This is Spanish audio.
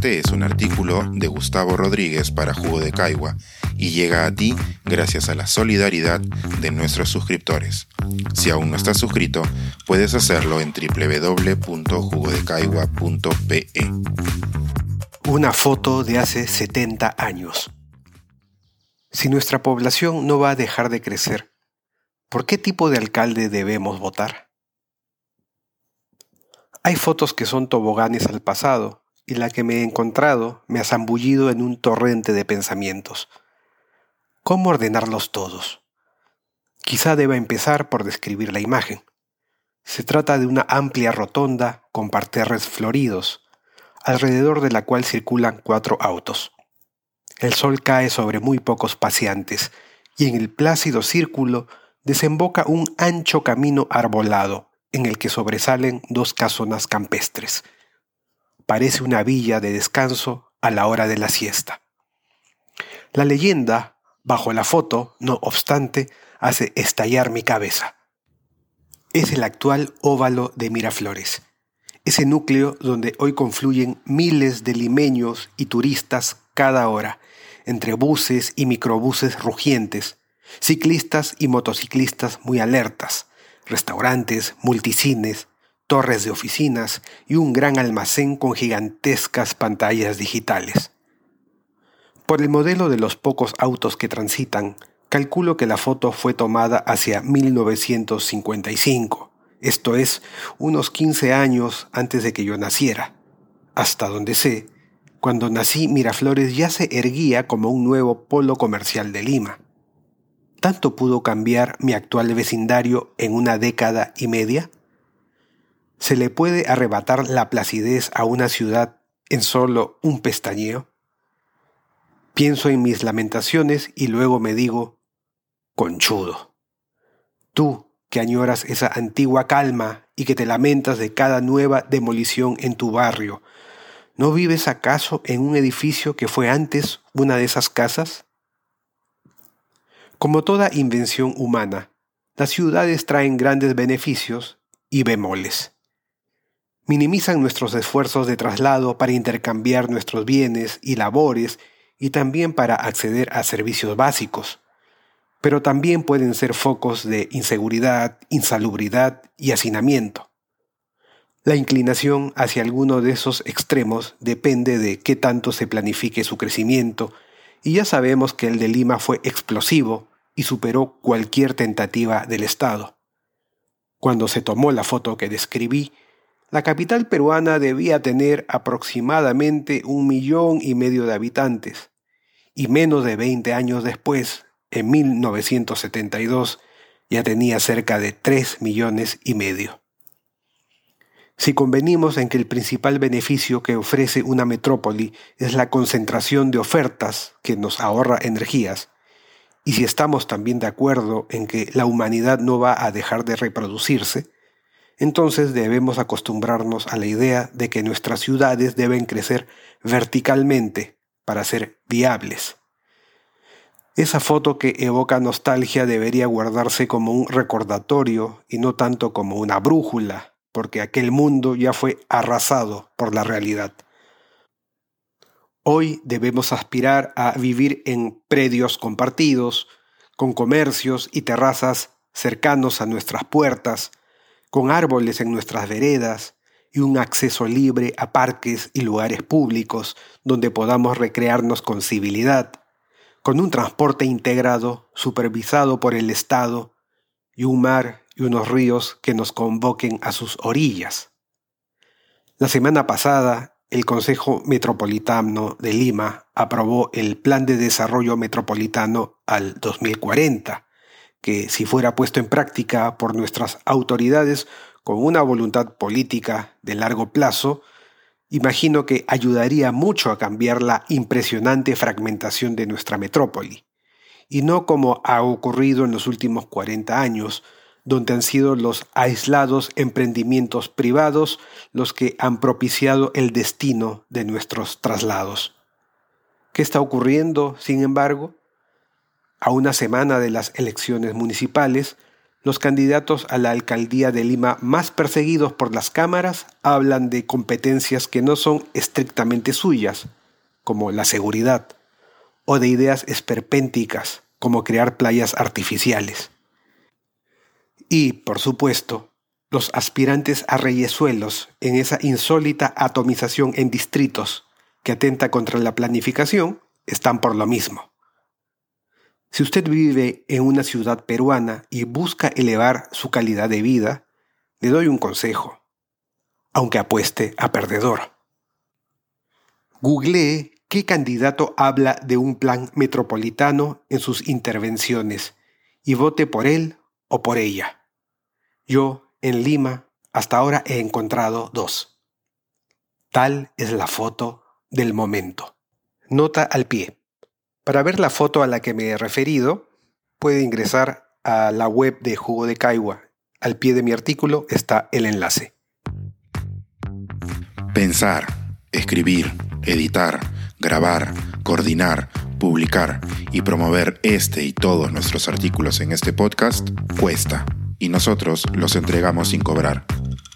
Este es un artículo de Gustavo Rodríguez para Jugo de Caigua y llega a ti gracias a la solidaridad de nuestros suscriptores. Si aún no estás suscrito, puedes hacerlo en www.jugodecaigua.pe. Una foto de hace 70 años. Si nuestra población no va a dejar de crecer, ¿por qué tipo de alcalde debemos votar? Hay fotos que son toboganes al pasado, y la que me he encontrado me ha zambullido en un torrente de pensamientos. ¿Cómo ordenarlos todos? Quizá deba empezar por describir la imagen. Se trata de una amplia rotonda con parterres floridos, alrededor de la cual circulan cuatro autos. El sol cae sobre muy pocos paseantes y en el plácido círculo desemboca un ancho camino arbolado, en el que sobresalen dos casonas campestres. Parece una villa de descanso a la hora de la siesta. La leyenda, bajo la foto, no obstante, hace estallar mi cabeza. Es el actual óvalo de Miraflores, ese núcleo donde hoy confluyen miles de limeños y turistas cada hora, entre buses y microbuses rugientes, ciclistas y motociclistas muy alertas, restaurantes, multicines, torres de oficinas y un gran almacén con gigantescas pantallas digitales. Por el modelo de los pocos autos que transitan, calculo que la foto fue tomada hacia 1955, esto es, unos 15 años antes de que yo naciera. Hasta donde sé, cuando nací Miraflores ya se erguía como un nuevo polo comercial de Lima. ¿Tanto pudo cambiar mi actual vecindario en una década y media? ¿Se le puede arrebatar la placidez a una ciudad en solo un pestañeo? Pienso en mis lamentaciones y luego me digo, conchudo. Tú, que añoras esa antigua calma y que te lamentas de cada nueva demolición en tu barrio, ¿no vives acaso en un edificio que fue antes una de esas casas? Como toda invención humana, las ciudades traen grandes beneficios y bemoles. Minimizan nuestros esfuerzos de traslado para intercambiar nuestros bienes y labores y también para acceder a servicios básicos, pero también pueden ser focos de inseguridad, insalubridad y hacinamiento. La inclinación hacia alguno de esos extremos depende de qué tanto se planifique su crecimiento, y ya sabemos que el de Lima fue explosivo y superó cualquier tentativa del Estado. Cuando se tomó la foto que describí, la capital peruana debía tener aproximadamente un millón y medio de habitantes, y menos de 20 años después, en 1972, ya tenía cerca de 3 millones y medio. Si convenimos en que el principal beneficio que ofrece una metrópoli es la concentración de ofertas que nos ahorra energías, y si estamos también de acuerdo en que la humanidad no va a dejar de reproducirse, entonces debemos acostumbrarnos a la idea de que nuestras ciudades deben crecer verticalmente para ser viables. Esa foto que evoca nostalgia debería guardarse como un recordatorio y no tanto como una brújula, porque aquel mundo ya fue arrasado por la realidad. Hoy debemos aspirar a vivir en predios compartidos, con comercios y terrazas cercanos a nuestras puertas, con árboles en nuestras veredas y un acceso libre a parques y lugares públicos donde podamos recrearnos con civilidad, con un transporte integrado supervisado por el Estado y un mar y unos ríos que nos convoquen a sus orillas. La semana pasada el Consejo Metropolitano de Lima aprobó el Plan de Desarrollo Metropolitano al 2040, que si fuera puesto en práctica por nuestras autoridades con una voluntad política de largo plazo, imagino que ayudaría mucho a cambiar la impresionante fragmentación de nuestra metrópoli, y no como ha ocurrido en los últimos 40 años, donde han sido los aislados emprendimientos privados los que han propiciado el destino de nuestros traslados. ¿Qué está ocurriendo, sin embargo? A una semana de las elecciones municipales, los candidatos a la alcaldía de Lima más perseguidos por las cámaras hablan de competencias que no son estrictamente suyas, como la seguridad, o de ideas esperpénticas, como crear playas artificiales. Y, por supuesto, los aspirantes a reyesuelos en esa insólita atomización en distritos que atenta contra la planificación están por lo mismo. Si usted vive en una ciudad peruana y busca elevar su calidad de vida, le doy un consejo, aunque apueste a perdedor. Googlee qué candidato habla de un plan metropolitano en sus intervenciones y vote por él o por ella. Yo, en Lima, hasta ahora he encontrado dos. Tal es la foto del momento. Nota al pie. Para ver la foto a la que me he referido, puede ingresar a la web de Jugo de Caigua. Al pie de mi artículo está el enlace. Pensar, escribir, editar, grabar, coordinar, publicar y promover este y todos nuestros artículos en este podcast cuesta y nosotros los entregamos sin cobrar.